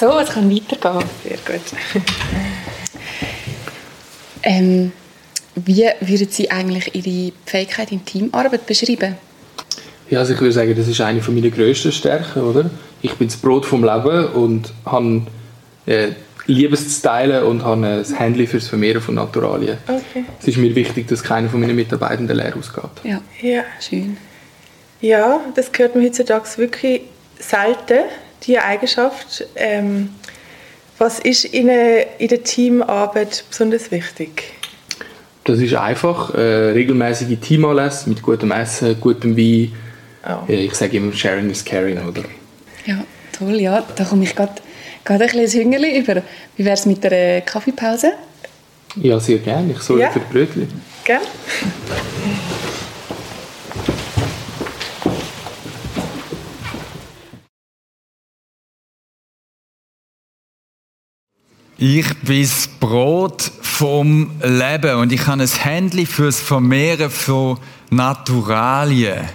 So, es kann weitergehen. Sehr gut. ähm, wie würden Sie eigentlich Ihre Fähigkeit in Teamarbeit beschreiben? Ja, also ich würde sagen, das ist eine meiner grössten Stärken, oder? Ich bin das Brot vom Leben und habe äh, liebe es zu teilen und habe ein Handy fürs Vermehren von Naturalien. Okay. Es ist mir wichtig, dass keiner von meinen Mitarbeitenden leer ausgeht. Ja, Ja. schön. ja, das gehört mir heutzutage wirklich selten, diese Eigenschaft. Ähm, was ist Ihnen in der Teamarbeit besonders wichtig? Das ist einfach äh, regelmäßige Teamanlässe mit gutem Essen, gutem Wein. Oh. Äh, ich sage immer, Sharing is Caring, oder? Ja, toll, ja. Da komme ich gerade ein bisschen ins Hüngerli über. Wie wäre es mit der Kaffeepause? Ja, sehr gerne. Ich sorge Ja. für die Brötchen. Gell? Ich bin das Brot vom Leben und ich habe ein Händchen fürs Vermehren von Naturalien.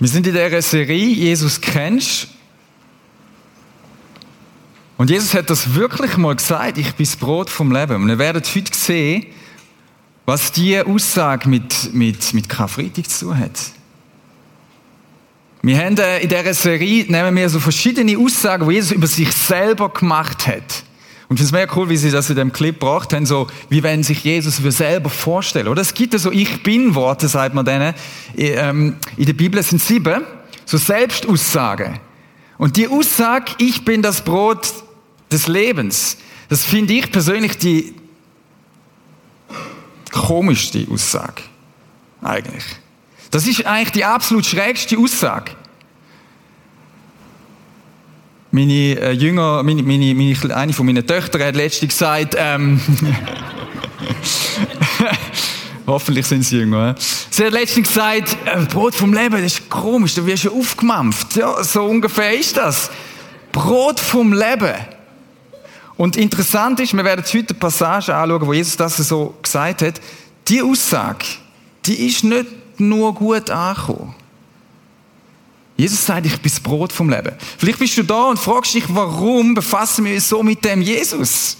Wir sind in dieser Serie Jesus kennst. Und Jesus hat das wirklich mal gesagt, ich bin das Brot vom Leben. Und ihr werdet heute sehen, was diese Aussage mit, mit, mit Karfreitag zu tun hat. Wir haben äh, in dieser Serie nehmen wir so verschiedene Aussagen, die Jesus über sich selber gemacht hat. Und ich finde es mega cool, wie sie das in dem Clip gebracht haben, so wie wenn sich Jesus für selber vorstellen. Oder es gibt ja so Ich Bin-Worte, sagt man denen. Ähm, In der Bibel sind sieben, so Selbstaussagen. Und die Aussage, ich bin das Brot des Lebens, das finde ich persönlich die komischste Aussage. Eigentlich. Das ist eigentlich die absolut schrägste Aussage. Meine äh, Jünger, meine, meine, meine, eine von meinen Töchtern hat letztens gesagt, ähm, hoffentlich sind sie jünger. Sie hat letztens gesagt, äh, Brot vom Leben, das ist komisch, da wirst du aufgemampft. Ja, so ungefähr ist das. Brot vom Leben. Und interessant ist, wir werden heute eine Passage anschauen, wo Jesus das so gesagt hat. Die Aussage, die ist nicht nur gut angekommen. Jesus sagt, ich bin das Brot vom Leben. Vielleicht bist du da und fragst dich, warum befassen wir uns so mit dem Jesus?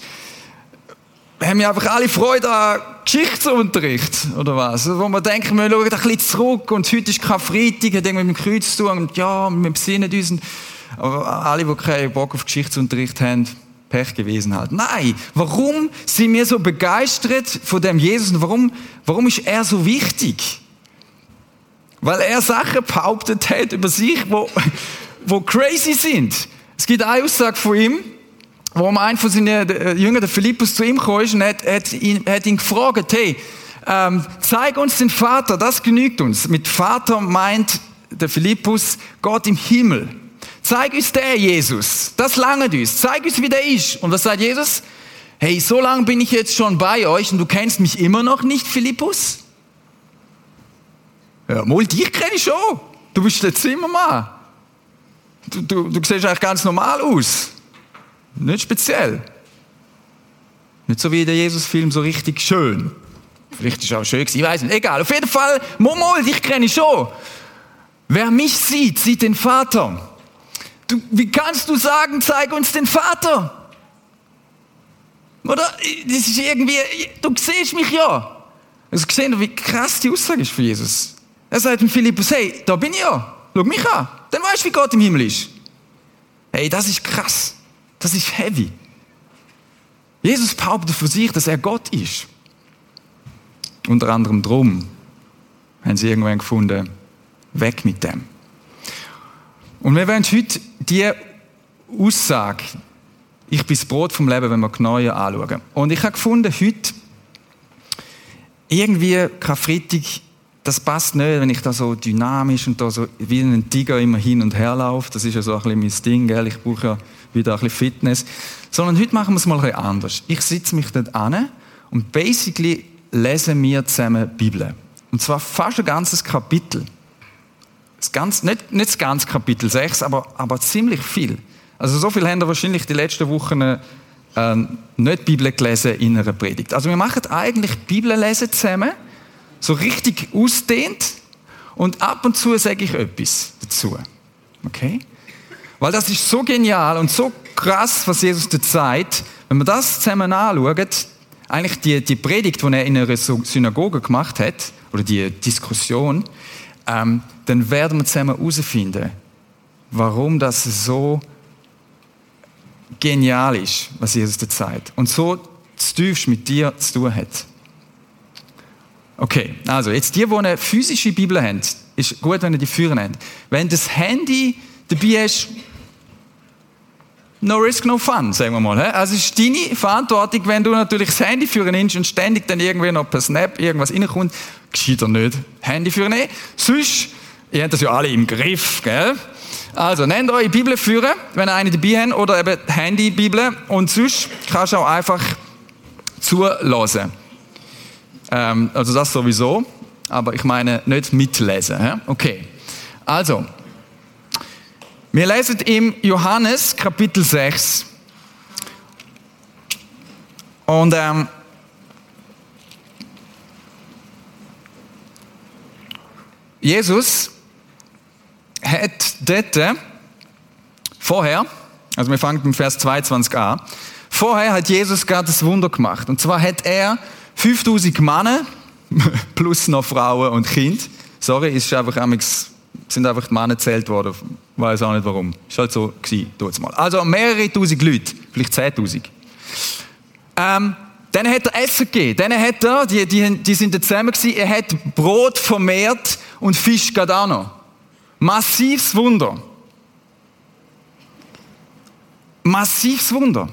Haben wir einfach alle Freude an Geschichtsunterricht, oder was? Wo wir denken, wir schauen ein bisschen zurück und heute ist Karfreitag, hat irgendwie mit dem Kreuz zu tun und ja, wir besinnen uns. Aber alle, die keinen Bock auf Geschichtsunterricht haben, Pech gewesen halt. Nein, warum sind wir so begeistert von dem Jesus und warum, warum ist er so wichtig? Weil er Sachen behauptet hat über sich, wo, wo crazy sind. Es gibt eine Aussage von ihm, wo ein von seinen äh, Jüngern, der Philippus, zu ihm kam und hat, hat, ihn, hat ihn gefragt, hey, ähm, zeig uns den Vater, das genügt uns. Mit Vater meint der Philippus Gott im Himmel. Zeig uns der Jesus, das lange uns, zeig uns, wie der ist. Und was sagt Jesus? Hey, so lange bin ich jetzt schon bei euch und du kennst mich immer noch nicht, Philippus? Ja, mal, dich kenne ich schon. Du bist der Zimmermann. Du, du, du siehst eigentlich ganz normal aus. Nicht speziell. Nicht so wie der Jesus-Film so richtig schön. Vielleicht ist es auch schön gewesen, ich weiß nicht. Egal. Auf jeden Fall, Momol, dich kenne ich schon. Wer mich sieht, sieht den Vater. Du, wie kannst du sagen, zeig uns den Vater? Oder? Das ist irgendwie, du siehst mich ja. Also gesehen, wie krass die Aussage ist für Jesus. Er sagt dem Philippus, hey, da bin ich ja. Schau mich an. Dann weißt du, wie Gott im Himmel ist. Hey, das ist krass. Das ist heavy. Jesus behauptet für sich, dass er Gott ist. Unter anderem drum haben sie irgendwann gefunden, weg mit dem. Und wir werden heute die Aussage, ich bin das Brot vom Leben, wenn wir genauer anschauen. Und ich habe gefunden, heute, irgendwie Karfreitag, das passt nicht, wenn ich da so dynamisch und da so wie ein Tiger immer hin und her laufe. Das ist ja so ein bisschen mein Ding, gell? ich brauche ja wieder ein bisschen Fitness. Sondern heute machen wir es mal ein bisschen anders. Ich sitze mich dort an und basically lesen wir zusammen die Bibel. Und zwar fast ein ganzes Kapitel. Das ganz, nicht, nicht das ganze Kapitel 6, aber, aber ziemlich viel. Also so viel haben wir wahrscheinlich die letzten Wochen äh, nicht die Bibel gelesen in einer Predigt. Also wir machen eigentlich Bibel lesen zusammen, so richtig ausdehnt und ab und zu sage ich etwas dazu. Okay? Weil das ist so genial und so krass, was Jesus da zeigt. Wenn wir das zusammen anschauen, eigentlich die, die Predigt, die er in einer Synagoge gemacht hat, oder die Diskussion, ähm, dann werden wir zusammen herausfinden, warum das so genial ist, was Jesus da zeigt. Und so tiefst mit dir zu tun hat. Okay, also jetzt die, die eine physische Bibel haben, ist gut, wenn ihr die führen habt. Wenn das Handy dabei hast, no risk, no fun, sagen wir mal. Also es ist deine Verantwortung, wenn du natürlich das Handy führen nimmst und ständig dann irgendwie noch per Snap irgendwas reinkommt, gescheiter nicht Handy führen nehmen. Sonst, ihr habt das ja alle im Griff, gell? Also, nehmt eure Bibel führen, wenn ihr eine dabei habt, oder eben Handy-Bibel, und sonst kannst du auch einfach zulassen. Ähm, also das sowieso, aber ich meine nicht mitlesen. He? Okay, also, wir lesen im Johannes Kapitel 6. Und ähm, Jesus hat dort vorher, also wir fangen mit Vers 22 an, vorher hat Jesus gerade das Wunder gemacht. Und zwar hat er 5000 Männer plus noch Frauen und Kind. Sorry, ist einfach sind einfach die Männer gezählt worden. Weiß auch nicht warum. Ist halt so gewesen, mal. Also mehrere tausend Leute, vielleicht zehntausend. Ähm, dann hat er Essen gegeben. Dann hat er, die, die, die sind zusammen gewesen, er hat Brot vermehrt und Fisch gerade auch noch. Massives Wunder. Massives Wunder.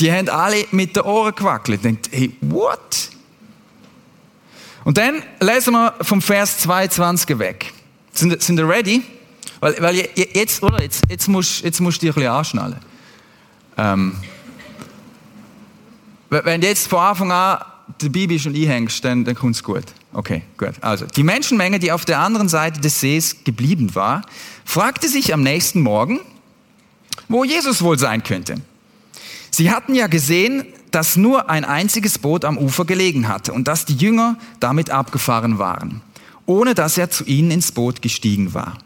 Die haben alle mit den Ohren gewackelt. Denkt, hey, what? Und dann lesen wir vom Vers 22 weg. Sind, sind ihr ready? Weil, weil jetzt, oder? Jetzt, jetzt musst, jetzt musst du dich ein bisschen anschnallen. Ähm, wenn du jetzt von Anfang an dabei bist und einhängst, dann, dann kommt es gut. Okay, gut. Also, die Menschenmenge, die auf der anderen Seite des Sees geblieben war, fragte sich am nächsten Morgen, wo Jesus wohl sein könnte. Sie hatten ja gesehen, dass nur ein einziges Boot am Ufer gelegen hatte und dass die Jünger damit abgefahren waren, ohne dass er zu ihnen ins Boot gestiegen war.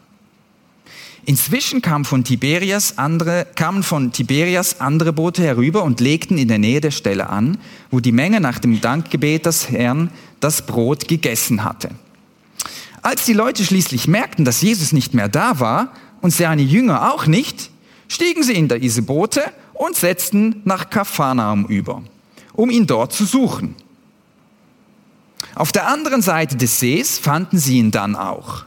Inzwischen kam von Tiberias andere, kamen von Tiberias andere Boote herüber und legten in der Nähe der Stelle an, wo die Menge nach dem Dankgebet des Herrn das Brot gegessen hatte. Als die Leute schließlich merkten, dass Jesus nicht mehr da war und seine Jünger auch nicht, stiegen sie in diese Boote und setzten nach Kapharnaum über, um ihn dort zu suchen. Auf der anderen Seite des Sees fanden sie ihn dann auch.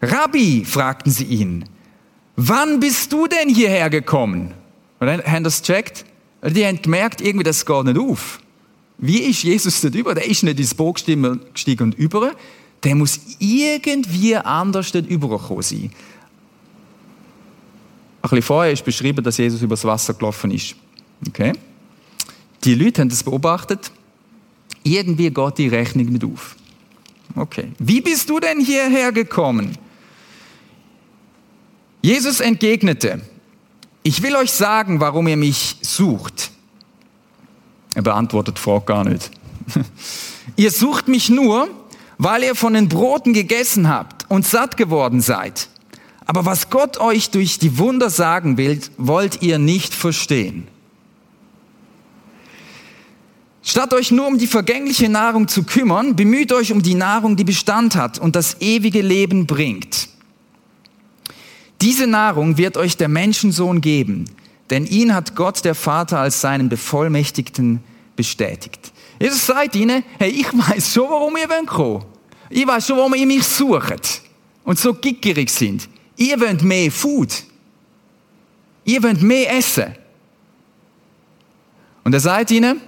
Rabbi, fragten sie ihn, wann bist du denn hierher gekommen? Und dann haben das gecheckt. Die haben gemerkt, irgendwie das geht nicht auf. Wie ist Jesus dort über? Der ist nicht ins Boot gestiegen und über. Der muss irgendwie anders dort übergekommen sein. Ein bisschen vorher ist beschrieben, dass Jesus übers Wasser gelaufen ist. Okay? Die Leute haben das beobachtet. Irgendwie geht die Rechnung nicht auf. Okay. Wie bist du denn hierher gekommen? Jesus entgegnete, ich will euch sagen, warum ihr mich sucht. Er beantwortet vor gar nicht. ihr sucht mich nur, weil ihr von den Broten gegessen habt und satt geworden seid. Aber was Gott euch durch die Wunder sagen will, wollt ihr nicht verstehen. Statt euch nur um die vergängliche Nahrung zu kümmern, bemüht euch um die Nahrung, die Bestand hat und das ewige Leben bringt. Diese Nahrung wird euch der Menschensohn geben, denn ihn hat Gott der Vater als seinen Bevollmächtigten bestätigt. Jesus sagt ihnen, hey, ich weiß schon, warum ihr kommen Ich weiß schon, warum ihr mich sucht und so gickerig sind. Ihr wollt mehr Food. Ihr wollt mehr essen. Und er sagt ihnen,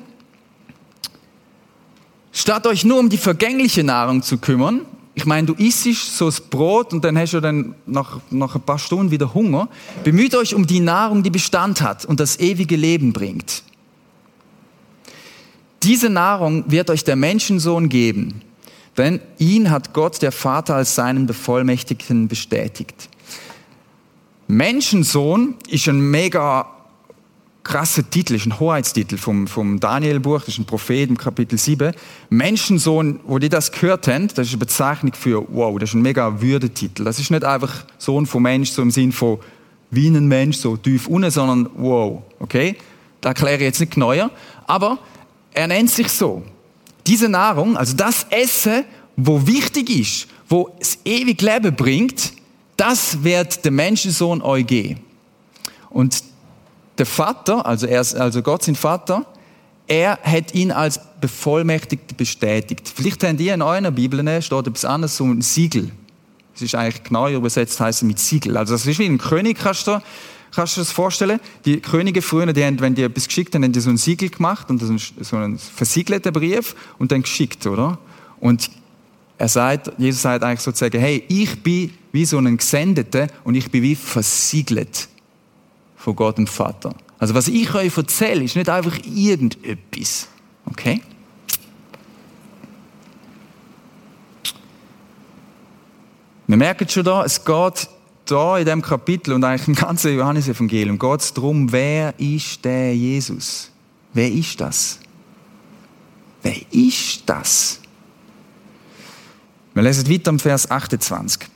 statt euch nur um die vergängliche Nahrung zu kümmern, ich meine, du isst so das Brot und dann hast du dann nach, nach ein paar Stunden wieder Hunger, bemüht euch um die Nahrung, die Bestand hat und das ewige Leben bringt. Diese Nahrung wird euch der Menschensohn geben, denn ihn hat Gott, der Vater, als seinen Bevollmächtigten bestätigt. Menschensohn ist ein mega krasser Titel, ist ein Hoheitstitel vom, vom Daniel-Buch, das ist ein Prophet im Kapitel 7. Menschensohn, wo die das gehört haben, das ist eine Bezeichnung für, wow, das ist ein mega Würdetitel. Das ist nicht einfach Sohn vom Mensch, so im Sinn von wie ein Mensch, so tief unten, sondern wow, okay? Das erkläre ich jetzt nicht genauer. Aber er nennt sich so. Diese Nahrung, also das Essen, wo wichtig ist, wo das ewige Leben bringt, das wird der Menschensohn euch geben. Und der Vater, also, er, also Gott sein Vater, er hat ihn als bevollmächtigt bestätigt. Vielleicht habt ihr in euren Bibeln, steht etwas anderes, so ein Siegel. Das ist eigentlich genauer übersetzt, heißt mit Siegel. Also das ist wie ein König, kannst du, kannst du dir das vorstellen? Die Könige früher, die haben, wenn die etwas geschickt haben, haben die so ein Siegel gemacht und so einen versiegelten Brief und dann geschickt, oder? Und er sagt, Jesus sagt eigentlich sozusagen, hey, ich bin wie so ein Gesendeter und ich bin wie versiegelt von Gott dem Vater. Also was ich euch erzähle, ist nicht einfach irgendetwas. Okay? Wir merken schon da, es geht da in dem Kapitel und eigentlich im ganzen Johannesevangelium geht es darum, wer ist der Jesus? Wer ist das? Wer ist das? Wir lesen weiter im Vers 28.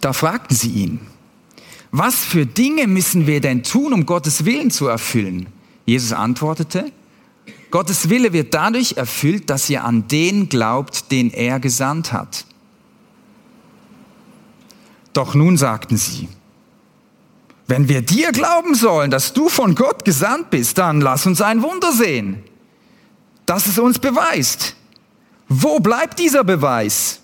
Da fragten sie ihn, was für Dinge müssen wir denn tun, um Gottes Willen zu erfüllen? Jesus antwortete, Gottes Wille wird dadurch erfüllt, dass ihr an den glaubt, den er gesandt hat. Doch nun sagten sie, wenn wir dir glauben sollen, dass du von Gott gesandt bist, dann lass uns ein Wunder sehen, das es uns beweist. Wo bleibt dieser Beweis?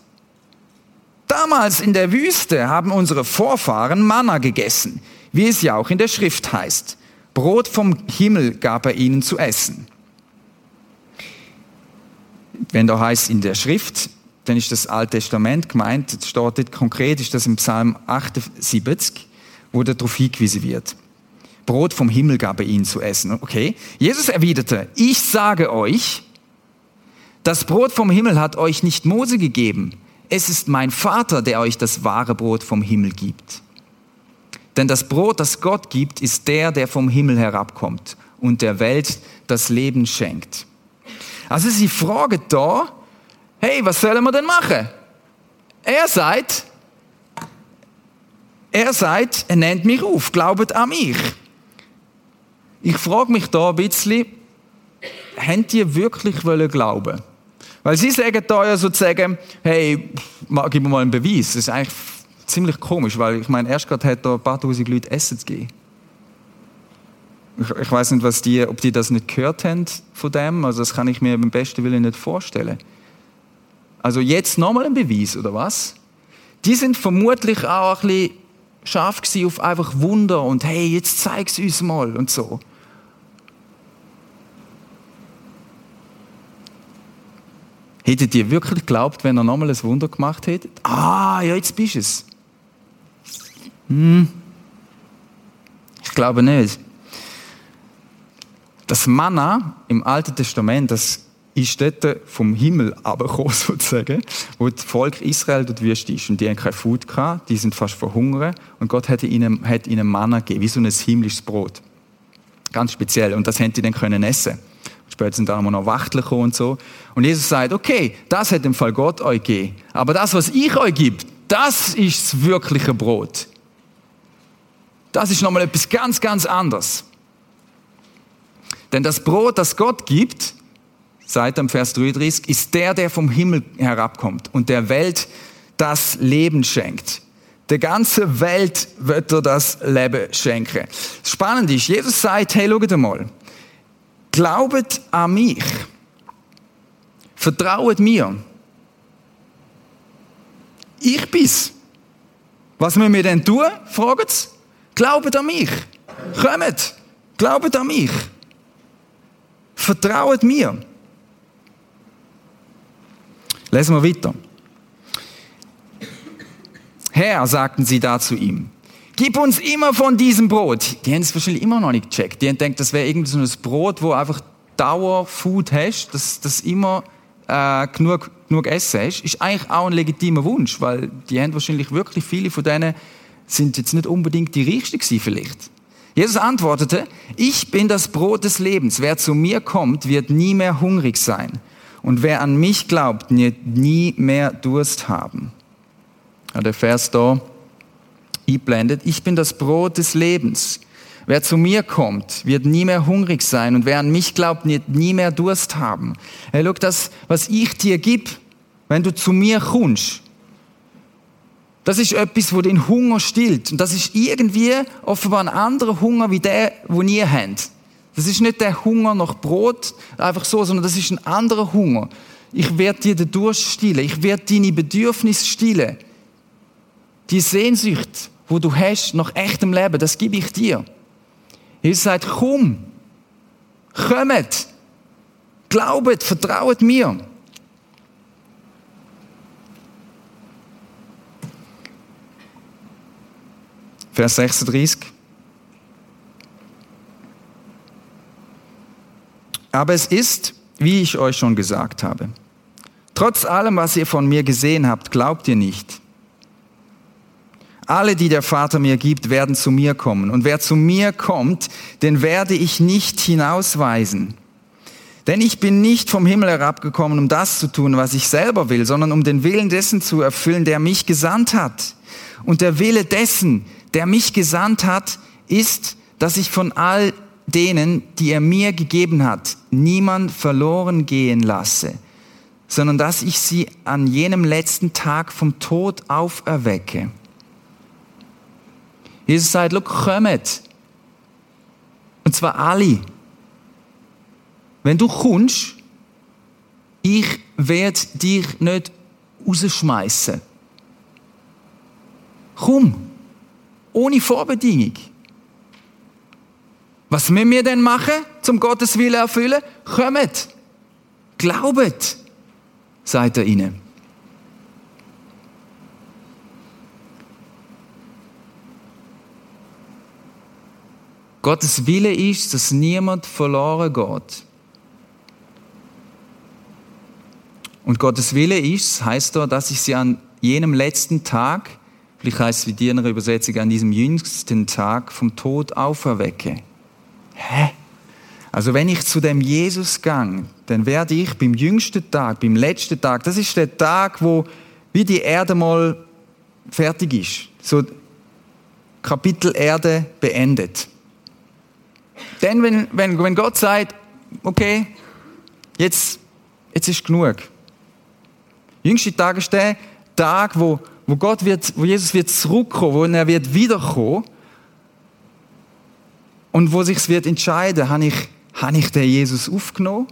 Damals in der Wüste haben unsere Vorfahren Manna gegessen, wie es ja auch in der Schrift heißt. Brot vom Himmel gab er ihnen zu essen. Wenn da heißt in der Schrift, dann ist das Alte Testament gemeint, das dort konkret, ist das im Psalm 78, wo darauf hingewiesen wird. Brot vom Himmel gab er ihnen zu essen. Okay. Jesus erwiderte, ich sage euch, das Brot vom Himmel hat euch nicht Mose gegeben. Es ist mein Vater, der euch das wahre Brot vom Himmel gibt. Denn das Brot, das Gott gibt, ist der, der vom Himmel herabkommt und der Welt das Leben schenkt. Also sie fragen da, hey, was sollen wir denn machen? Er sagt, er sagt, er nennt mich auf, glaubet an mich. Ich frage mich da ein bisschen, haben die wirklich glauben weil sie sagen da ja sozusagen, hey, gib mir mal einen Beweis. Das ist eigentlich ziemlich komisch, weil ich meine, erst gerade hat da ein paar tausend Leute Essen zu geben. Ich, ich weiß nicht, was die, ob die das nicht gehört haben von dem. Also das kann ich mir beim besten Willen nicht vorstellen. Also jetzt nochmal ein Beweis, oder was? Die sind vermutlich auch ein bisschen scharf auf einfach Wunder und hey, jetzt zeig's uns mal und so. Hättet ihr wirklich geglaubt, wenn er nochmal ein Wunder gemacht hätte? Ah, ja, jetzt bist du es. Hm. Ich glaube nicht. Das Manna im Alten Testament, das ist dort vom Himmel abgekommen, sozusagen, wo das Volk Israel dort Wüste ist. Und die haben kein Food gehabt, die sind fast verhungert. Und Gott hat ihnen, hat ihnen Manna gegeben, wie so ein himmlisches Brot. Ganz speziell. Und das haben die dann können essen Später sind dann noch Wachtel und so. Und Jesus sagt, okay, das hat im Fall Gott euch gegeben. Aber das, was ich euch gebe, das ist das wirkliche Brot. Das ist nochmal etwas ganz, ganz anderes. Denn das Brot, das Gott gibt, seit dem Vers 33, ist der, der vom Himmel herabkommt und der Welt das Leben schenkt. Der ganze Welt wird er das Leben schenken. Spannend ist, Jesus sagt, hey, schaut mal, Glaubet an mich. Vertrauet mir. Ich bin's. Was müssen wir denn tun? Sie. Glaubet an mich. Kommt. Glaubet an mich. Vertrauet mir. Lesen wir weiter. Herr, sagten sie da zu ihm, Gib uns immer von diesem Brot. Die haben es wahrscheinlich immer noch nicht gecheckt. Die haben gedacht, das wäre irgendwie so ein Brot, wo einfach Dauerfood hast, dass das immer äh, genug, genug Essen hast. Ist eigentlich auch ein legitimer Wunsch, weil die haben wahrscheinlich wirklich viele von denen sind jetzt nicht unbedingt die Reichsten gewesen vielleicht. Jesus antwortete, ich bin das Brot des Lebens. Wer zu mir kommt, wird nie mehr hungrig sein. Und wer an mich glaubt, wird nie mehr Durst haben. Ja, der Vers da, einblendet, ich bin das Brot des Lebens. Wer zu mir kommt, wird nie mehr hungrig sein und wer an mich glaubt, wird nie mehr Durst haben. Hey, schau, das, was ich dir gib, wenn du zu mir kommst, das ist etwas, wo den Hunger stillt. Und das ist irgendwie offenbar ein anderer Hunger wie der, wo ihr habt. Das ist nicht der Hunger nach Brot, einfach so, sondern das ist ein anderer Hunger. Ich werde dir den Durst stillen. Ich werde deine Bedürfnisse stillen. Die Sehnsucht, wo du hast nach echtem Leben, das gebe ich dir. Jesus sagt, komm, kommt, glaubet, vertraut mir. Vers 36. Aber es ist, wie ich euch schon gesagt habe. Trotz allem, was ihr von mir gesehen habt, glaubt ihr nicht. Alle, die der Vater mir gibt, werden zu mir kommen. Und wer zu mir kommt, den werde ich nicht hinausweisen. Denn ich bin nicht vom Himmel herabgekommen, um das zu tun, was ich selber will, sondern um den Willen dessen zu erfüllen, der mich gesandt hat. Und der Wille dessen, der mich gesandt hat, ist, dass ich von all denen, die er mir gegeben hat, niemand verloren gehen lasse, sondern dass ich sie an jenem letzten Tag vom Tod auferwecke. Jesus sagt, look, kommt. Und zwar alle. Wenn du kommst, ich werde dich nicht rausschmeißen. Komm. Ohne Vorbedingung. Was müssen wir denn machen, zum Gottes Willen erfüllen? Kommt. Glaubet, sagt er ihnen. Gottes Wille ist, dass niemand verloren geht. Und Gottes Wille ist, heißt da, dass ich sie an jenem letzten Tag, vielleicht heißt es wie die in der Übersetzung, an diesem jüngsten Tag vom Tod auferwecke. Hä? Also wenn ich zu dem Jesus gang, dann werde ich beim jüngsten Tag, beim letzten Tag, das ist der Tag, wo wie die Erde mal fertig ist. So Kapitel Erde beendet. Denn wenn, wenn, wenn Gott sagt, okay, jetzt, jetzt ist genug. Jüngste Tag ist der Tag, wo, wo Gott wird, wo Jesus wird zurückkommen, wo er wird wiederkommen. Und wo sich wird entscheiden, habe ich, habe ich den Jesus aufgenommen?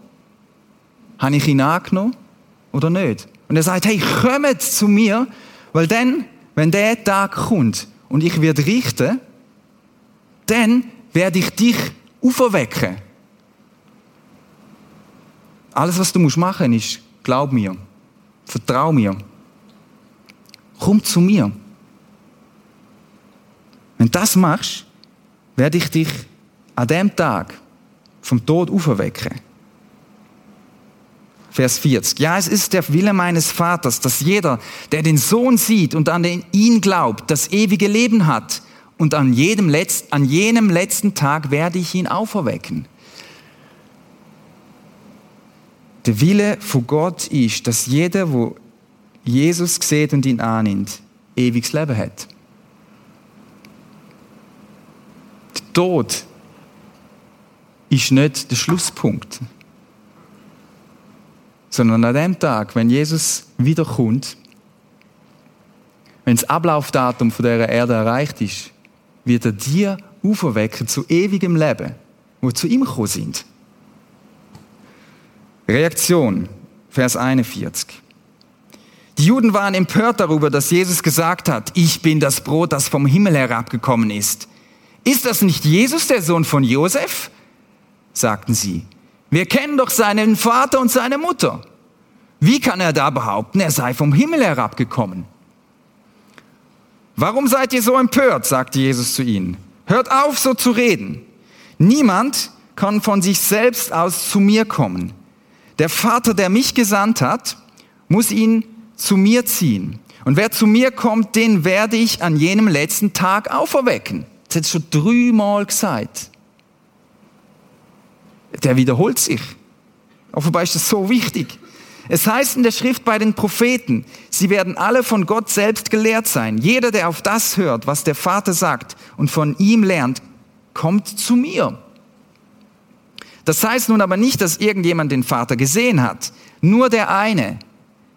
Habe ich ihn angenommen? Oder nicht? Und er sagt, hey, kommt zu mir, weil dann, wenn der Tag kommt und ich werde richten, dann werde ich dich auferwecken. Alles, was du musst machen ist, glaub mir, vertrau mir, komm zu mir. Wenn du das machst, werde ich dich an dem Tag vom Tod auferwecken. Vers 40. Ja, es ist der Wille meines Vaters, dass jeder, der den Sohn sieht und an ihn glaubt, das ewige Leben hat und an, jedem Letz-, an jenem letzten Tag werde ich ihn auferwecken. Der Wille von Gott ist, dass jeder, wo Jesus sieht und ihn annimmt, ewiges Leben hat. Der Tod ist nicht der Schlusspunkt, sondern an dem Tag, wenn Jesus wiederkommt, wenn das Ablaufdatum von der Erde erreicht ist, wird er dir auferwecken zu ewigem Leben, wo zu ihm gekommen sind. Reaktion, Vers 41. Die Juden waren empört darüber, dass Jesus gesagt hat, ich bin das Brot, das vom Himmel herabgekommen ist. Ist das nicht Jesus, der Sohn von Josef? sagten sie. Wir kennen doch seinen Vater und seine Mutter. Wie kann er da behaupten, er sei vom Himmel herabgekommen? Warum seid ihr so empört? sagte Jesus zu ihnen. Hört auf, so zu reden. Niemand kann von sich selbst aus zu mir kommen. Der Vater, der mich gesandt hat, muss ihn zu mir ziehen. Und wer zu mir kommt, den werde ich an jenem letzten Tag auferwecken. Das hat schon dreimal gesagt. Der wiederholt sich. Offenbar ist das so wichtig. Es heißt in der Schrift bei den Propheten, sie werden alle von Gott selbst gelehrt sein. Jeder, der auf das hört, was der Vater sagt und von ihm lernt, kommt zu mir. Das heißt nun aber nicht, dass irgendjemand den Vater gesehen hat. Nur der eine,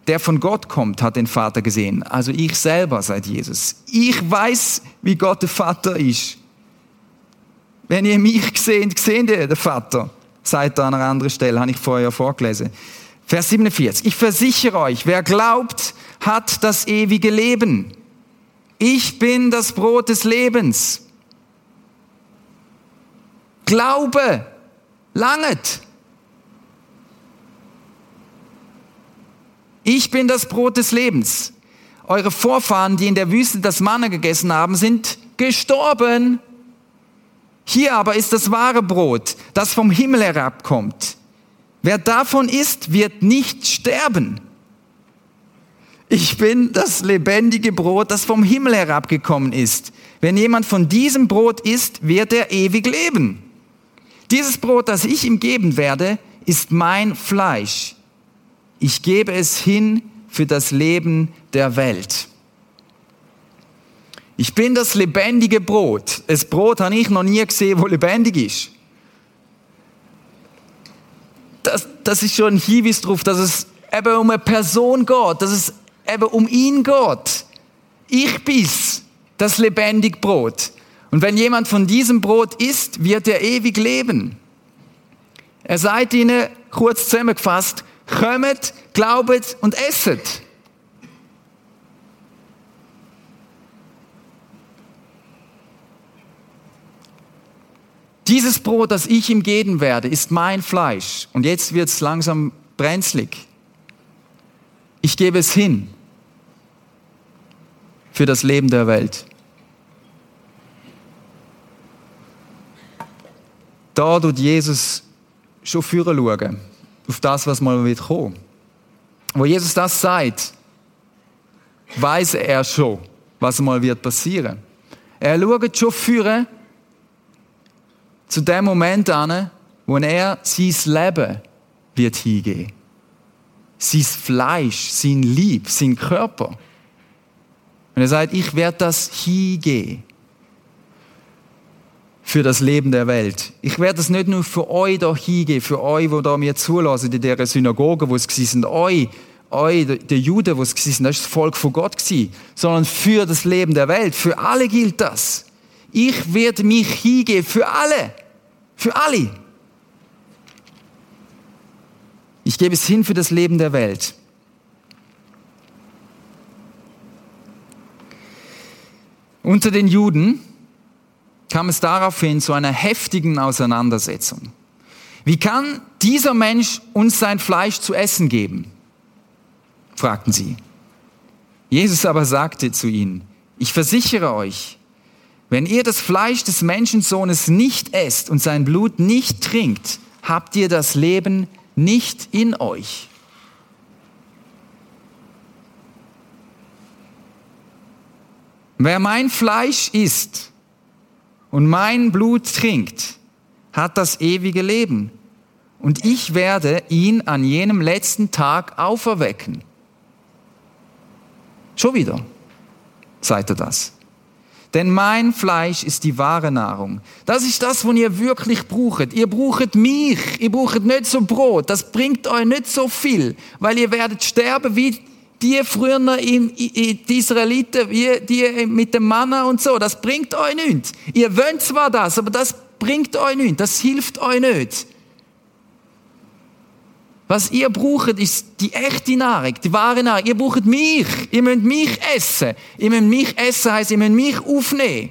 der von Gott kommt, hat den Vater gesehen. Also ich selber, seit Jesus. Ich weiß, wie Gott der Vater ist. Wenn ihr mich seht, seht ihr den Vater. Seid an einer anderen Stelle, habe ich vorher vorgelesen. Vers 47. Ich versichere euch, wer glaubt, hat das ewige Leben. Ich bin das Brot des Lebens. Glaube langet. Ich bin das Brot des Lebens. Eure Vorfahren, die in der Wüste das Manna gegessen haben, sind gestorben. Hier aber ist das wahre Brot, das vom Himmel herabkommt. Wer davon isst, wird nicht sterben. Ich bin das lebendige Brot, das vom Himmel herabgekommen ist. Wenn jemand von diesem Brot isst, wird er ewig leben. Dieses Brot, das ich ihm geben werde, ist mein Fleisch. Ich gebe es hin für das Leben der Welt. Ich bin das lebendige Brot. Das Brot habe ich noch nie gesehen, wo lebendig ist. Das, das ist schon ein Hinweis darauf, dass es eben um eine Person geht, dass es eben um ihn geht. Ich bin's, das lebendige Brot. Und wenn jemand von diesem Brot isst, wird er ewig leben. Er sagt ihnen, kurz zusammengefasst, kommet, glaubet und esset. Dieses Brot, das ich ihm geben werde, ist mein Fleisch. Und jetzt wird es langsam brenzlig. Ich gebe es hin für das Leben der Welt. Da tut Jesus schon führen schauen, auf das, was mal wird kommen. Wo Jesus das sagt, weiß er schon, was mal wird passieren. Er schaut schon führen, zu dem Moment an, wo er sein Leben wird hingehen. Sein Fleisch, sein Lieb, sein Körper. Und er sagt, ich werde das hingehen. Für das Leben der Welt. Ich werde das nicht nur für euch da hingehen, für euch, wo da mir zulassen, in dieser Synagoge, wo es sind, euch, euch, die Juden, wo es sind, das ist das Volk von Gott gewesen, sondern für das Leben der Welt. Für alle gilt das. Ich werde mich hingehen für alle. Für alle. Ich gebe es hin für das Leben der Welt. Unter den Juden kam es daraufhin zu einer heftigen Auseinandersetzung. Wie kann dieser Mensch uns sein Fleisch zu essen geben? fragten sie. Jesus aber sagte zu ihnen, ich versichere euch, wenn ihr das Fleisch des Menschensohnes nicht esst und sein Blut nicht trinkt, habt ihr das Leben nicht in euch. Wer mein Fleisch isst und mein Blut trinkt, hat das ewige Leben. Und ich werde ihn an jenem letzten Tag auferwecken. Schon wieder, sagt er das. Denn mein Fleisch ist die wahre Nahrung. Das ist das, was ihr wirklich braucht. Ihr braucht mich. Ihr braucht nicht so Brot. Das bringt euch nicht so viel, weil ihr werdet sterben wie die früher in, in die Israeliten, wie die mit dem Manna und so. Das bringt euch nichts. Ihr wollt zwar das, aber das bringt euch nichts. Das hilft euch nicht. Was ihr braucht, ist die echte Nahrung, die wahre Nahrung. Ihr braucht mich. Ihr müsst mich essen. Ihr müsst mich essen heisst, ihr müsst mich aufnehmen.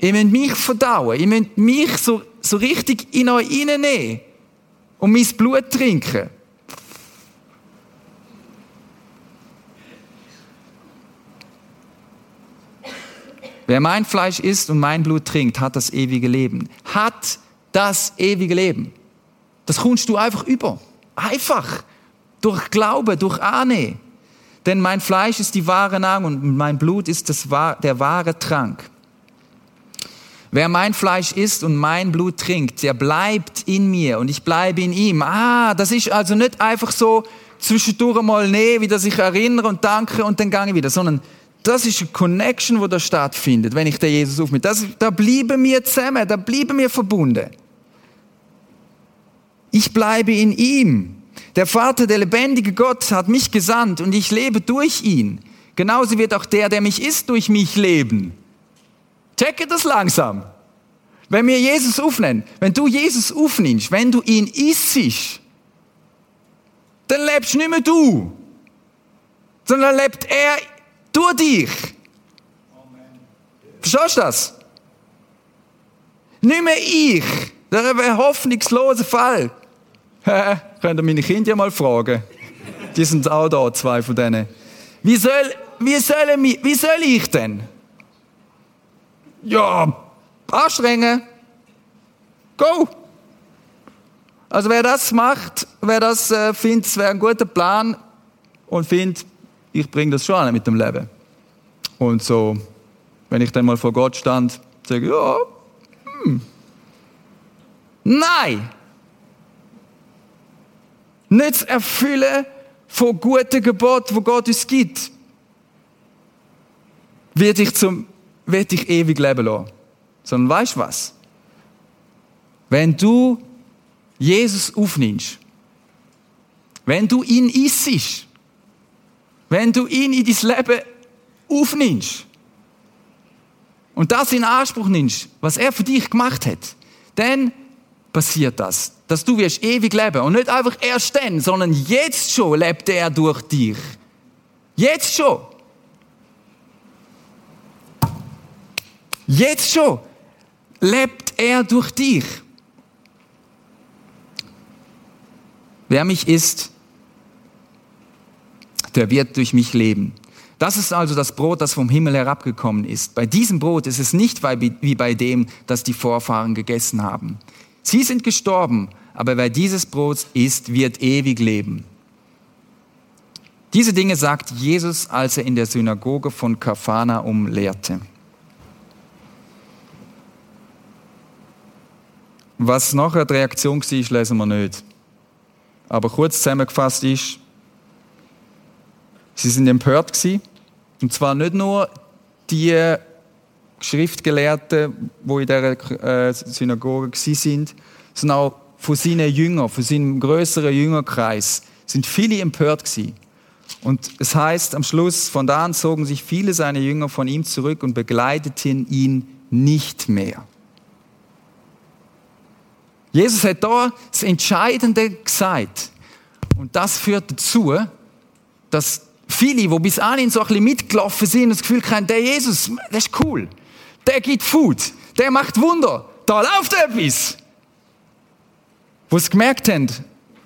Ihr müsst mich verdauen. Ihr müsst mich so, so richtig in euch reinnehmen. Und mein Blut trinken. Wer mein Fleisch isst und mein Blut trinkt, hat das ewige Leben. Hat das ewige Leben. Das kommst du einfach über. Einfach. Durch Glaube, durch Ahne. Denn mein Fleisch ist die wahre Nahrung und mein Blut ist das, der wahre Trank. Wer mein Fleisch isst und mein Blut trinkt, der bleibt in mir und ich bleibe in ihm. Ah, das ist also nicht einfach so zwischendurch mal nehmen, wieder sich erinnern und danken und dann gehe ich wieder, sondern das ist eine Connection, wo da stattfindet, wenn ich den Jesus aufnehme. Das, da bleiben wir zusammen, da bleiben wir verbunden. Ich bleibe in ihm. Der Vater, der lebendige Gott, hat mich gesandt und ich lebe durch ihn. Genauso wird auch der, der mich ist, durch mich leben. Checke das langsam. Wenn wir Jesus aufnehmen, wenn du Jesus aufnimmst, wenn du ihn isst, dann lebst nicht mehr du, sondern lebt er durch dich. Verstehst du das? Nicht mehr ich. Das ist ein hoffnungsloser Fall. Könnt ihr meine Kinder ja mal fragen. Die sind auch da, zwei von denen. Wie soll, wie soll, wie soll ich denn? Ja, anstrengen. Go! Also wer das macht, wer das äh, findet, es wäre ein guter Plan und findet, ich bringe das schon an mit dem Leben. Und so, wenn ich dann mal vor Gott stand, sage ich, ja, hm. Nein! Nicht das Erfüllen von guten Geboten, wo Gott uns gibt, wird dich zum, wird dich ewig leben lassen. Sondern weißt du was? Wenn du Jesus aufnimmst, wenn du ihn isst, wenn du ihn in dein Leben aufnimmst und das in Anspruch nimmst, was er für dich gemacht hat, dann passiert das, dass du wirst ewig leben und nicht einfach erst dann, sondern jetzt schon lebt er durch dich. Jetzt schon. Jetzt schon lebt er durch dich. Wer mich isst, der wird durch mich leben. Das ist also das Brot, das vom Himmel herabgekommen ist. Bei diesem Brot ist es nicht wie bei dem, das die Vorfahren gegessen haben. Sie sind gestorben, aber wer dieses Brot isst, wird ewig leben. Diese Dinge sagt Jesus, als er in der Synagoge von Kapharnaum lehrte. Was nachher die Reaktion war, lesen wir nicht. Aber kurz zusammengefasst ist, sie sind empört gewesen. Und zwar nicht nur die Schriftgelehrten, die in dieser äh, Synagoge sind, sondern auch von seinen Jüngern, von seinem größeren Jüngerkreis, sind viele empört gewesen. Und es heißt am Schluss, von da an zogen sich viele seiner Jünger von ihm zurück und begleiteten ihn nicht mehr. Jesus hat da das Entscheidende gesagt. Und das führt dazu, dass viele, die bis anhin so ein bisschen mitgelaufen sind, das Gefühl haben, der Jesus, das ist cool. Der gibt Food. Der macht Wunder. Da läuft etwas. Wo sie gemerkt haben,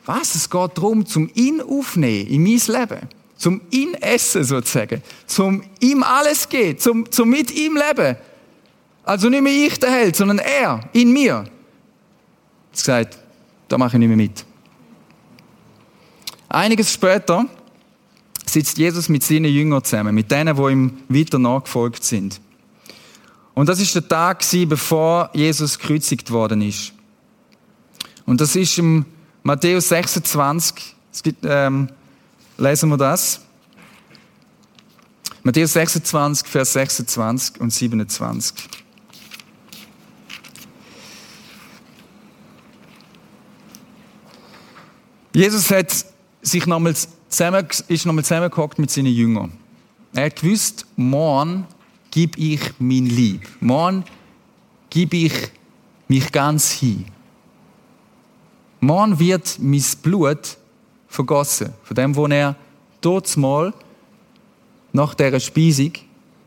was, es geht darum, zum ihn aufnehmen in mein Leben. Zum ihn essen sozusagen. Zum ihm alles geben. Zum, zum mit ihm leben. Also nicht mehr ich der Held, sondern er in mir. Jetzt gesagt, da mache ich nicht mehr mit. Einiges später sitzt Jesus mit seinen Jüngern zusammen, mit denen, die ihm weiter nachgefolgt sind. Und das ist der Tag, bevor Jesus gekreuzigt worden ist. Und das ist im Matthäus 26, es gibt, ähm, lesen wir das. Matthäus 26, Vers 26 und 27. Jesus hat sich nochmals zusammen, ist nochmal zusammengehockt mit seinen Jüngern. Er hat gewusst, morgen gebe ich mein Lieb. Morgen gebe ich mich ganz hin. Morgen wird mein Blut vergossen. Von dem, wo er dort mal nach dieser Speisung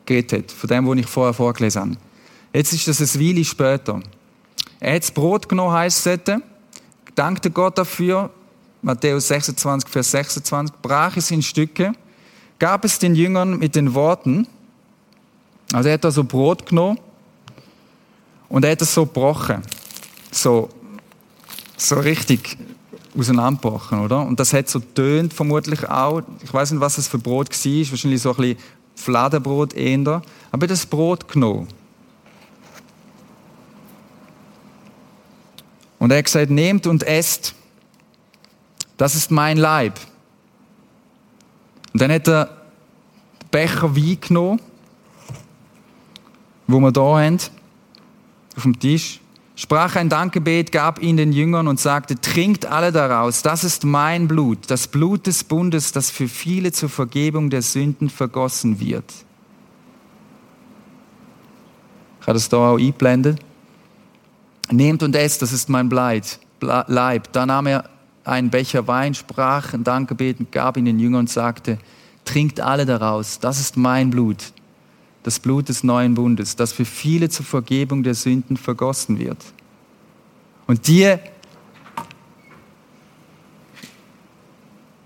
geredet hat. Von dem, was ich vorher vorgelesen habe. Jetzt ist das ein Weile später. Er hat das Brot genommen, heisst es dankte Gott dafür, Matthäus 26, Vers 26, brach es in Stücke, gab es den Jüngern mit den Worten, also er hat da so Brot genommen und er hat es so gebrochen, so, so richtig auseinandergebrochen, oder? Und das hat so tönt vermutlich auch, ich weiß nicht, was das für Brot war, wahrscheinlich so ein bisschen Fladenbrot eher, aber er hat das Brot genommen. Und er hat gesagt, nehmt und esst, das ist mein Leib. Und dann hat er Becher Wein genommen, wo wir da haben, auf dem Tisch, sprach ein Dankgebet, gab ihn den Jüngern und sagte, trinkt alle daraus, das ist mein Blut, das Blut des Bundes, das für viele zur Vergebung der Sünden vergossen wird. Ich habe das da auch eingeblendet. Nehmt und esst, das ist mein Leib. Da nahm er einen Becher Wein, sprach ein Dankgebet, gab ihn den Jüngern und sagte, trinkt alle daraus, das ist mein Blut, das Blut des neuen Bundes, das für viele zur Vergebung der Sünden vergossen wird. Und die,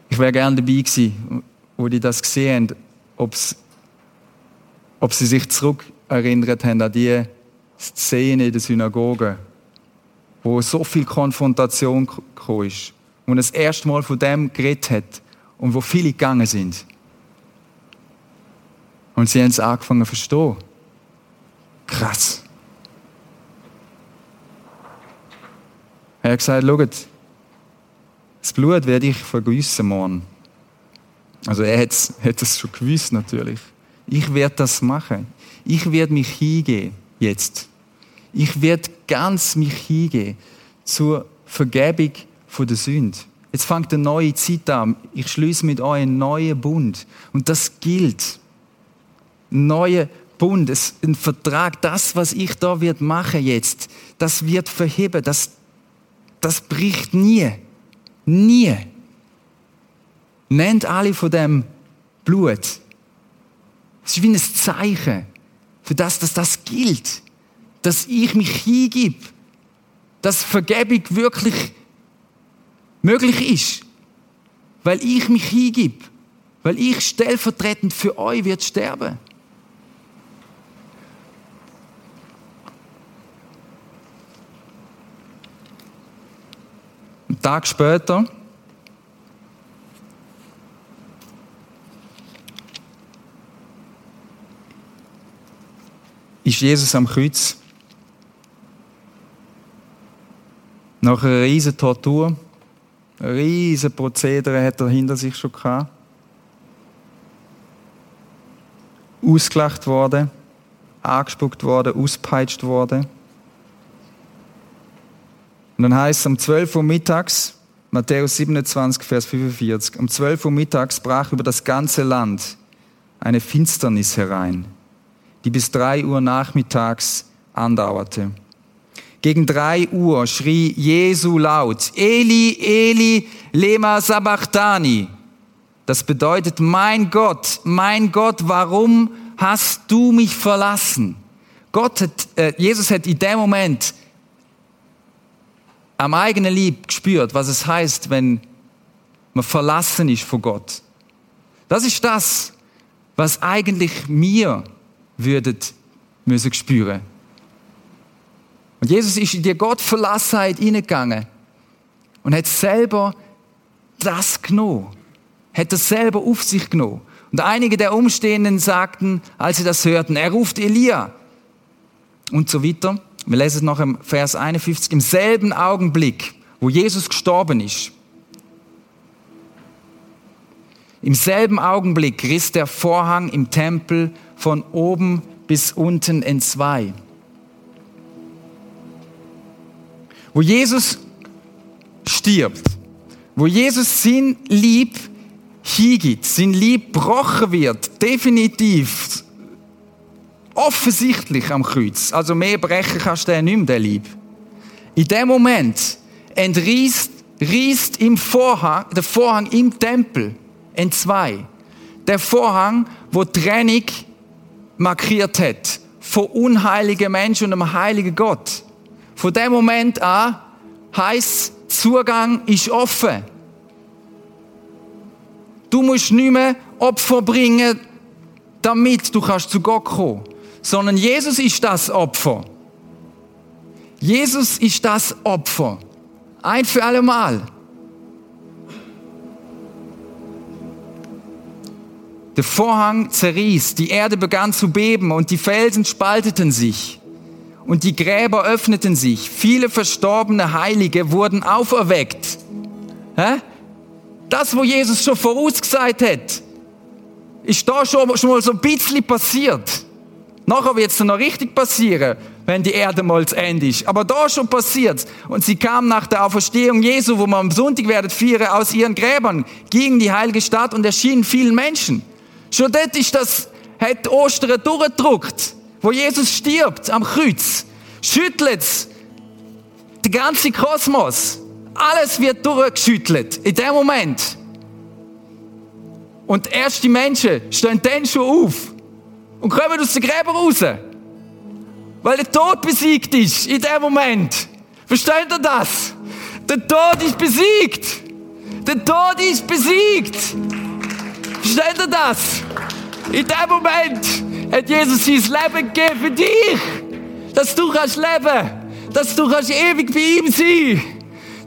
ich wäre gerne dabei gewesen, wo die das gesehen haben, ob's, ob sie sich zurückerinnert haben an die Szene in der Synagoge, wo so viel Konfrontation gekommen ist und das erste Mal von dem geredet hat und wo viele gegangen sind. Und sie haben es angefangen zu verstehen. Krass. Er hat gesagt, schaut, das Blut werde ich vergüssen morgen. Also er hat es schon gewusst natürlich. Ich werde das machen. Ich werde mich hingehen jetzt. Ich werde ganz mich hingehen zur Vergebung von der Sünde. Jetzt fängt eine neue Zeit an. Ich schließe mit euch einen neuen Bund. Und das gilt. Ein neuer Bund, ein Vertrag, das, was ich da wird machen jetzt, das wird verheben, das, das bricht nie. Nie. Nennt alle von dem Blut. Es ist wie ein Zeichen für das, dass das gilt. Dass ich mich hingib. Dass Vergebung wirklich möglich ist. Weil ich mich hingib. Weil ich stellvertretend für euch wird sterben. Tag später ist Jesus am Kreuz. Nach einer riesen Tortur, ein riesen Prozedere hat er hinter sich schon gehabt. Ausgelacht worden, angespuckt worden, auspeitscht worden. Und dann heißt es, um 12 Uhr mittags, Matthäus 27, Vers 45, um 12 Uhr mittags brach über das ganze Land eine Finsternis herein, die bis 3 Uhr nachmittags andauerte. Gegen 3 Uhr schrie Jesu laut, Eli, Eli, lema sabachthani. Das bedeutet, mein Gott, mein Gott, warum hast du mich verlassen? Gott hat, äh, Jesus hat in dem Moment am eigenen Lieb gespürt, was es heißt, wenn man verlassen ist von Gott. Das ist das, was eigentlich mir würdet müssen spüren. Und Jesus ist in die Gottverlassenheit hineingegangen und hat selber das genommen. Hat das selber auf sich genommen. Und einige der Umstehenden sagten, als sie das hörten, er ruft Elia. Und so weiter. Wir lesen es noch im Vers 51. Im selben Augenblick, wo Jesus gestorben ist, im selben Augenblick riss der Vorhang im Tempel von oben bis unten in zwei. Wo Jesus stirbt, wo Jesus sein Lieb hingibt, sein Lieb gebrochen wird, definitiv offensichtlich am Kreuz. Also mehr brechen kannst du den nicht mehr, der Lieb. In dem Moment entreißt reißt im Vorhang, der Vorhang im Tempel in zwei. Der Vorhang, wo Trennung markiert hat von unheiligen Menschen und einem heiligen Gott. Von dem Moment an heißt Zugang ist offen. Du musst nicht mehr Opfer bringen, damit du kannst zu Gott kommen sondern Jesus ist das Opfer. Jesus ist das Opfer. Ein für alle Mal. Der Vorhang zerriss, die Erde begann zu beben und die Felsen spalteten sich und die Gräber öffneten sich. Viele verstorbene Heilige wurden auferweckt. Das, wo Jesus schon vorausgesagt hat, ist da schon, schon mal so ein bisschen passiert. Nachher wird es dann noch richtig passieren, wenn die Erde mal zu Ende ist. Aber da schon passiert. Und sie kam nach der Auferstehung Jesu, wo wir am Sonntag werden feiern, aus ihren Gräbern, gegen die heilige Stadt und erschienen vielen Menschen. Schon dort ist das, hat Ostern durchgedruckt, wo Jesus stirbt am Kreuz. Schüttelt der ganze Kosmos. Alles wird durchgeschüttelt. In dem Moment. Und erst die Menschen stehen dann schon auf und kommen aus den Gräbern raus. Weil der Tod besiegt ist in dem Moment. Versteht ihr das? Der Tod ist besiegt. Der Tod ist besiegt. Versteht ihr das? In dem Moment hat Jesus sein Leben gegeben für dich. Dass du kannst leben. Dass du kannst ewig bei ihm sein.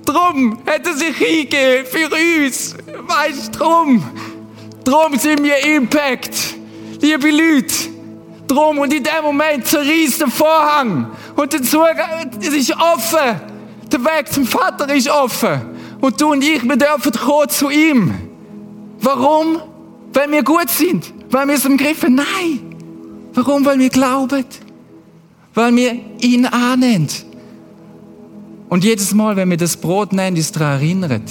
Drum hat er sich hingegeben für uns. Weißt du, drum. Drum sind wir Impact. Liebe Leute. Drum. Und in dem Moment zerreißt der Vorhang. Und der Zugang, ist offen. Der Weg zum Vater ist offen. Und du und ich, wir dürfen kommen zu ihm. Warum? Weil wir gut sind. Weil wir es im Griff haben. Nein. Warum? Weil wir glauben. Weil wir ihn annehmen. Und jedes Mal, wenn wir das Brot nennen, ist daran erinnert.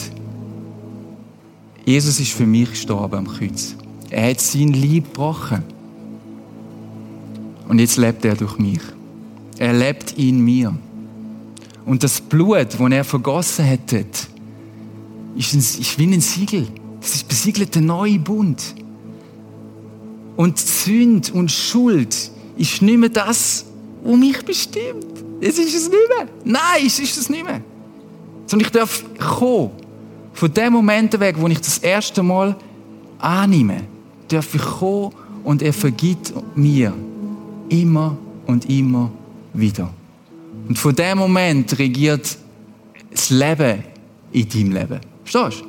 Jesus ist für mich gestorben am Kreuz. Er hat sein Lieb gebrochen. Und jetzt lebt er durch mich. Er lebt in mir. Und das Blut, das er vergossen hat, ist, ein, ist wie ein Siegel. Das ist besiegelt der neue Bund. Und Sünd und Schuld ist nicht mehr das, was mich bestimmt. Es ist es nicht mehr. Nein, es ist es nicht mehr. Sondern ich darf kommen. Von dem Moment weg, wo ich das erste Mal annehme, darf ich kommen und er vergibt mir immer und immer wieder. Und von dem Moment regiert das Leben in deinem Leben. Verstehst du?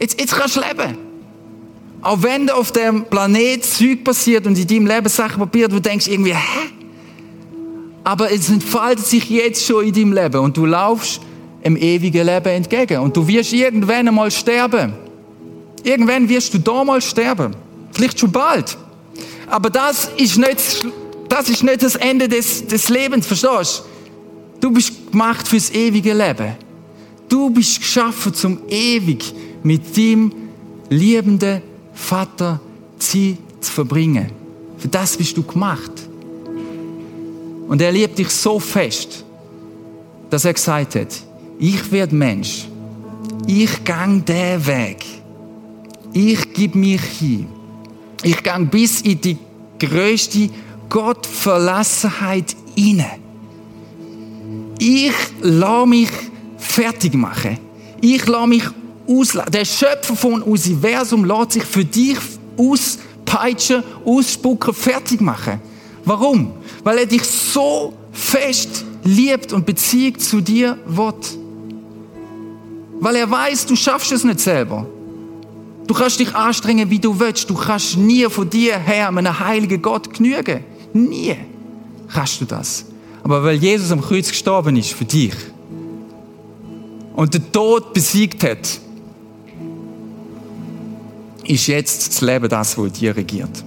Jetzt, jetzt kannst du leben. Auch wenn auf dem Planet Zeug passiert und in deinem Leben Sachen passiert, wo du denkst irgendwie, hä? Aber es entfaltet sich jetzt schon in deinem Leben und du laufst im ewigen Leben entgegen. Und du wirst irgendwann einmal sterben. Irgendwann wirst du da mal sterben. Vielleicht schon bald. Aber das ist nicht, das, ist nicht das Ende des, des Lebens, verstehst du? Du bist gemacht fürs ewige Leben. Du bist geschaffen zum ewig mit dem liebenden Vater Zeit zu verbringen. Für das bist du gemacht. Und er liebt dich so fest, dass er gesagt hat, ich werde Mensch. Ich gang den Weg. Ich gebe mich hin. Ich gang bis in die größte Gottverlassenheit inne. Ich lasse mich fertig machen. Ich lasse mich auslassen. Der Schöpfer von Universum lässt sich für dich auspeitschen, ausspucken, fertig machen. Warum? Weil er dich so fest liebt und Beziehung zu dir wird. Weil er weiß, du schaffst es nicht selber. Du kannst dich anstrengen, wie du willst. Du kannst nie von dir her einem heiligen Gott genügen. Nie kannst du das. Aber weil Jesus am Kreuz gestorben ist für dich und den Tod besiegt hat, ist jetzt das Leben das, wo dir regiert.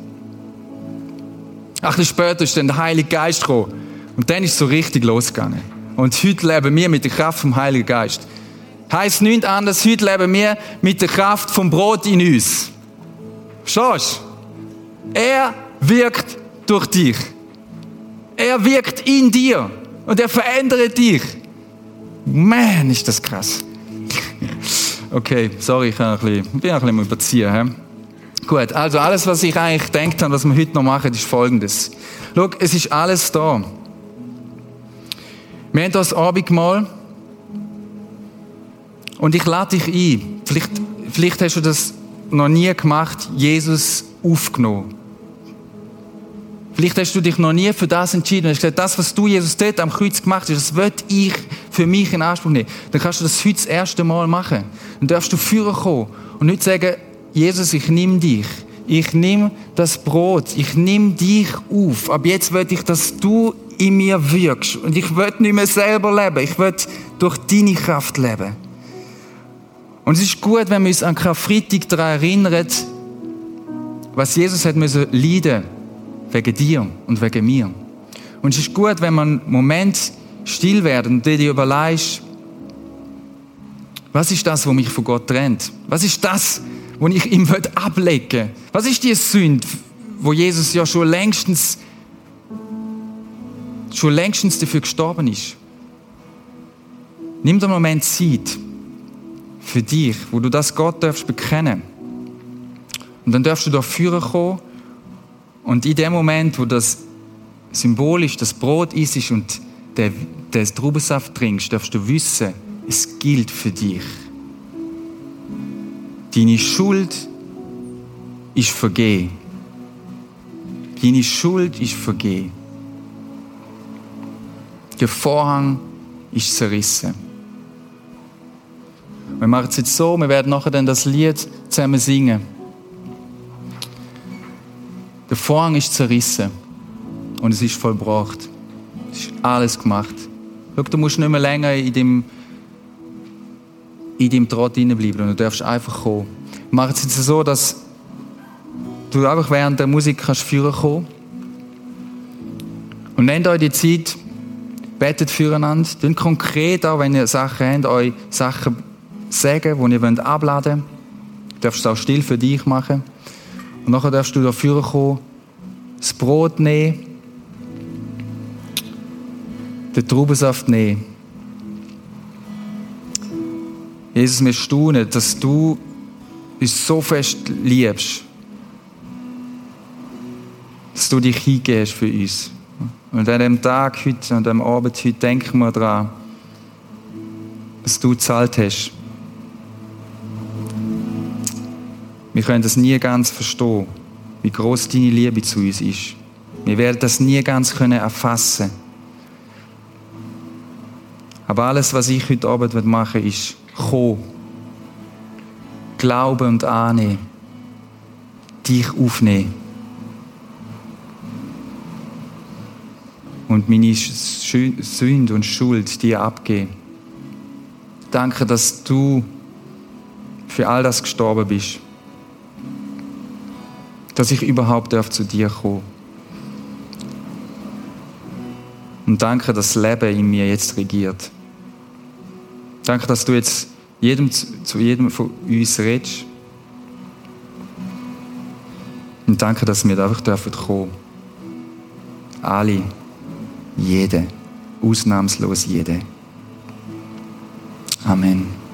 Ach, später ist dann der Heilige Geist gekommen. Und dann ist es so richtig losgegangen. Und heute leben wir mit der Kraft vom Heiligen Geist. Heißt nichts anderes, heute leben wir mit der Kraft vom Brot in uns. Verstehst du? Er wirkt durch dich. Er wirkt in dir. Und er verändert dich. Man, ist das krass. Okay, sorry, ich bin ein bisschen, überziehen. He? Gut, also alles, was ich eigentlich gedacht habe, was wir heute noch machen, ist folgendes. Schau, es ist alles da. Wir haben das Abendmahl und ich lade dich ein. Vielleicht, vielleicht hast du das noch nie gemacht, Jesus aufgenommen. Vielleicht hast du dich noch nie für das entschieden und hast gesagt, das, was du Jesus dort am Kreuz gemacht hast, das will ich für mich in Anspruch nehmen. Dann kannst du das heute das erste Mal machen. Dann darfst du führen kommen und nicht sagen, Jesus, ich nehme dich. Ich nehme das Brot. Ich nehme dich auf. Ab jetzt will ich, dass du in mir wirkst. Und ich will nicht mehr selber leben. Ich will durch deine Kraft leben. Und es ist gut, wenn wir uns an Karfreitag daran erinnern, was Jesus hat müssen leiden wegen dir und wegen mir. Und es ist gut, wenn man einen Moment still werden und dir überlegst, was ist das, was mich von Gott trennt? Was ist das, was ich ihm ablegen will? Was ist die Sünde, wo Jesus ja schon längstens, schon längstens dafür gestorben ist? Nimm dir einen Moment Zeit für dich, wo du das Gott darfst bekennen. Und dann darfst du da führen kommen und in dem Moment, wo das symbolisch das Brot isst und den, den Traubensaft trinkst, darfst du wissen, es gilt für dich. Deine Schuld ist vergeben. Deine Schuld ist vergeben. Der Vorhang ist zerrissen. Wir machen es jetzt so, wir werden nachher dann das Lied zusammen singen. Der Vorhang ist zerrissen und es ist vollbracht. Es ist alles gemacht. Schau, du musst nicht mehr länger in dem, in dem Draht bleiben und du darfst einfach kommen. Wir machen es jetzt so, dass du einfach während der Musik kannst führen kommen. Und nehmt euch die Zeit, betet füreinander, dann konkret auch, wenn ihr Sachen habt, euch Sachen sagen, die ihr abladen wollt. Du darfst es auch still für dich machen. Und nachher darfst du dafür kommen, das Brot nehmen, den Traubensaft nehmen. Jesus, wir staunen, dass du uns so fest liebst, dass du dich hingehst für uns. Und an dem Tag heute, an dem Abend heute, denken wir daran, dass du gezahlt hast Wir können das nie ganz verstehen, wie groß deine Liebe zu uns ist. Wir werden das nie ganz können erfassen. Aber alles, was ich heute Abend machen will, ist kommen, glauben und annehmen, dich aufnehmen. Und meine Sünde und Schuld dir abgeben. Danke, dass du für all das gestorben bist dass ich überhaupt darf zu dir kommen. Und danke, dass das Leben in mir jetzt regiert. Danke, dass du jetzt jedem, zu jedem von uns redest. Und danke, dass wir einfach dürfen kommen. Alle. Jede. Ausnahmslos jede. Amen.